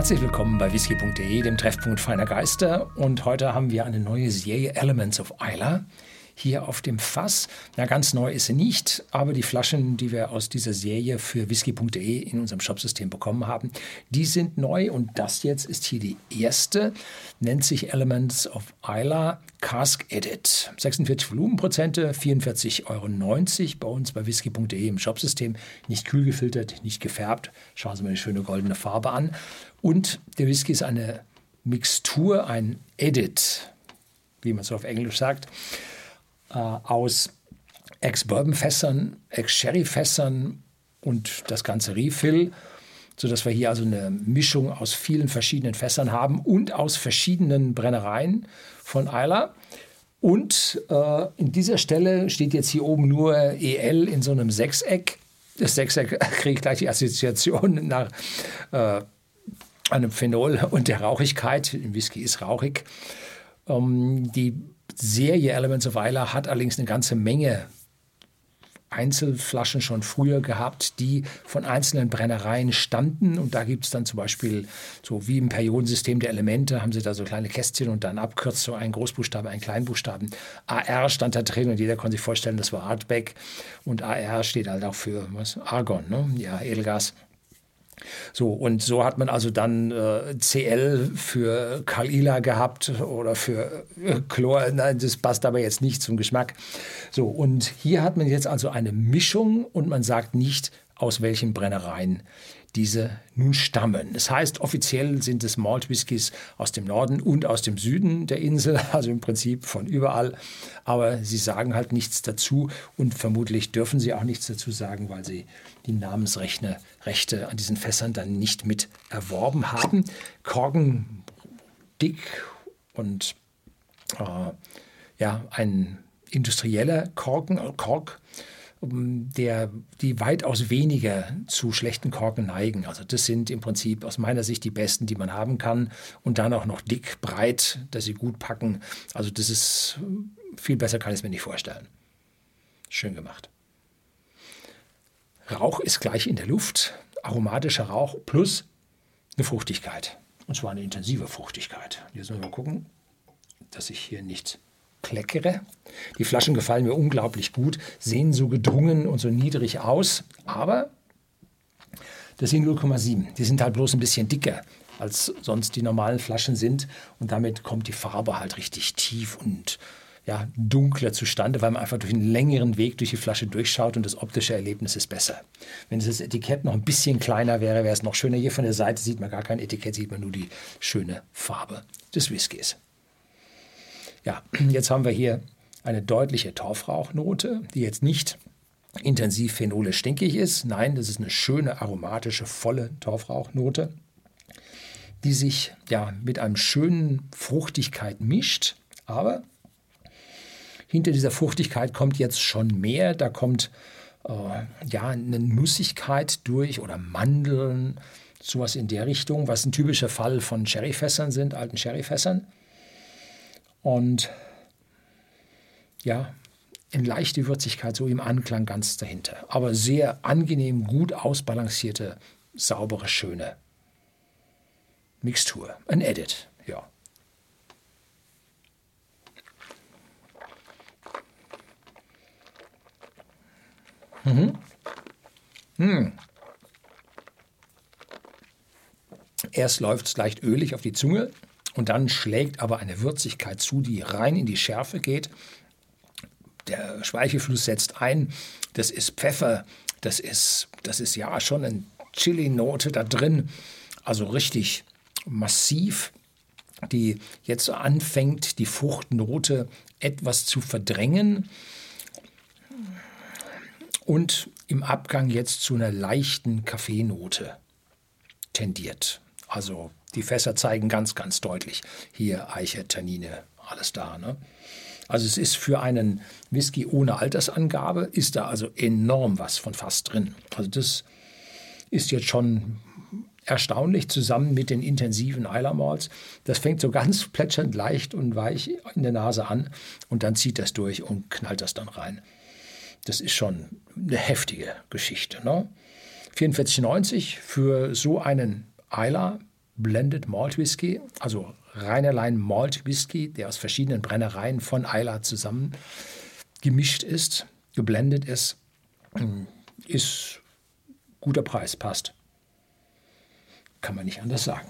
Herzlich willkommen bei whisky.de, dem Treffpunkt feiner Geister. Und heute haben wir eine neue Serie Elements of Isla hier auf dem Fass. Na, ganz neu ist sie nicht, aber die Flaschen, die wir aus dieser Serie für whisky.de in unserem Shopsystem bekommen haben, die sind neu und das jetzt ist hier die erste, nennt sich Elements of Isla Cask Edit. 46 Volumenprozente, 44,90 Euro bei uns bei whisky.de im Shopsystem. Nicht kühl gefiltert, nicht gefärbt. Schauen Sie mal eine schöne goldene Farbe an. Und der Whisky ist eine Mixtur, ein Edit, wie man so auf Englisch sagt äh, aus Ex-Bourbon-Fässern, Ex-Sherry-Fässern und das ganze Refill, sodass wir hier also eine Mischung aus vielen verschiedenen Fässern haben und aus verschiedenen Brennereien von Eiler. Und äh, in dieser Stelle steht jetzt hier oben nur EL in so einem Sechseck. Das Sechseck kriegt gleich die Assoziation nach äh, einem Phenol und der Rauchigkeit. Whisky ist rauchig. Ähm, die Serie Elements of Isla hat allerdings eine ganze Menge Einzelflaschen schon früher gehabt, die von einzelnen Brennereien standen. Und da gibt es dann zum Beispiel, so wie im Periodensystem der Elemente, haben sie da so kleine Kästchen und dann Abkürzung, ein Großbuchstabe, ein Kleinbuchstaben. AR stand da drin und jeder konnte sich vorstellen, das war Artback. Und AR steht halt auch für was? Argon, ne? ja, Edelgas. So, und so hat man also dann äh, CL für Kalila gehabt oder für äh, Chlor. Nein, das passt aber jetzt nicht zum Geschmack. So, und hier hat man jetzt also eine Mischung und man sagt nicht, aus welchen Brennereien diese nun stammen. Das heißt, offiziell sind es Malt Whiskys aus dem Norden und aus dem Süden der Insel, also im Prinzip von überall. Aber sie sagen halt nichts dazu und vermutlich dürfen sie auch nichts dazu sagen, weil sie die Namensrechte Rechte an diesen Fässern dann nicht mit erworben haben. Korken dick und äh, ja, ein industrieller Korken, Kork der, die weitaus weniger zu schlechten Korken neigen. Also das sind im Prinzip aus meiner Sicht die besten, die man haben kann. Und dann auch noch dick, breit, dass sie gut packen. Also das ist viel besser, kann ich es mir nicht vorstellen. Schön gemacht. Rauch ist gleich in der Luft. Aromatischer Rauch plus eine Fruchtigkeit. Und zwar eine intensive Fruchtigkeit. Jetzt müssen wir mal gucken, dass ich hier nicht kleckere. Die Flaschen gefallen mir unglaublich gut, sehen so gedrungen und so niedrig aus, aber das sind 0,7. Die sind halt bloß ein bisschen dicker als sonst die normalen Flaschen sind und damit kommt die Farbe halt richtig tief und ja, dunkler zustande, weil man einfach durch einen längeren Weg durch die Flasche durchschaut und das optische Erlebnis ist besser. Wenn das Etikett noch ein bisschen kleiner wäre, wäre es noch schöner. Hier von der Seite sieht man gar kein Etikett, sieht man nur die schöne Farbe des Whiskys. Ja, jetzt haben wir hier eine deutliche Torfrauchnote, die jetzt nicht intensiv phenole stinkig ist. Nein, das ist eine schöne aromatische, volle Torfrauchnote, die sich ja mit einem schönen Fruchtigkeit mischt. Aber hinter dieser Fruchtigkeit kommt jetzt schon mehr. Da kommt äh, ja eine Nussigkeit durch oder Mandeln, sowas in der Richtung, was ein typischer Fall von Sherryfässern sind, alten Sherryfässern. Und ja, in leichte Würzigkeit, so im Anklang ganz dahinter. Aber sehr angenehm, gut ausbalancierte, saubere, schöne Mixtur. Ein Edit, ja. Mhm. Hm. Erst läuft es leicht ölig auf die Zunge, und dann schlägt aber eine Würzigkeit zu, die rein in die Schärfe geht. Der Speichelfluss setzt ein. Das ist Pfeffer. Das ist, das ist ja schon eine Chili-Note da drin. Also richtig massiv, die jetzt anfängt, die Fruchtnote etwas zu verdrängen und im Abgang jetzt zu einer leichten Kaffeenote tendiert. Also die Fässer zeigen ganz, ganz deutlich, hier Eiche, Tannine, alles da. Ne? Also es ist für einen Whisky ohne Altersangabe, ist da also enorm was von Fass drin. Also das ist jetzt schon erstaunlich zusammen mit den intensiven Isla Malts. Das fängt so ganz plätschernd leicht und weich in der Nase an und dann zieht das durch und knallt das dann rein. Das ist schon eine heftige Geschichte. Ne? 44,90 für so einen Isla Blended Malt Whisky, also rein Malt Whisky, der aus verschiedenen Brennereien von Isla zusammen gemischt ist, geblendet ist. Ist guter Preis, passt. Kann man nicht anders sagen.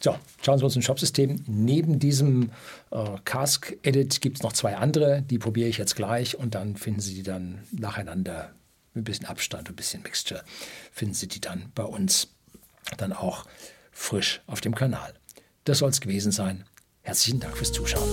So, schauen Sie uns ein Shopsystem. Neben diesem äh, Cask Edit gibt es noch zwei andere, die probiere ich jetzt gleich und dann finden Sie die dann nacheinander mit ein bisschen Abstand, ein bisschen Mixture, finden Sie die dann bei uns dann auch frisch auf dem Kanal. Das soll es gewesen sein. Herzlichen Dank fürs Zuschauen.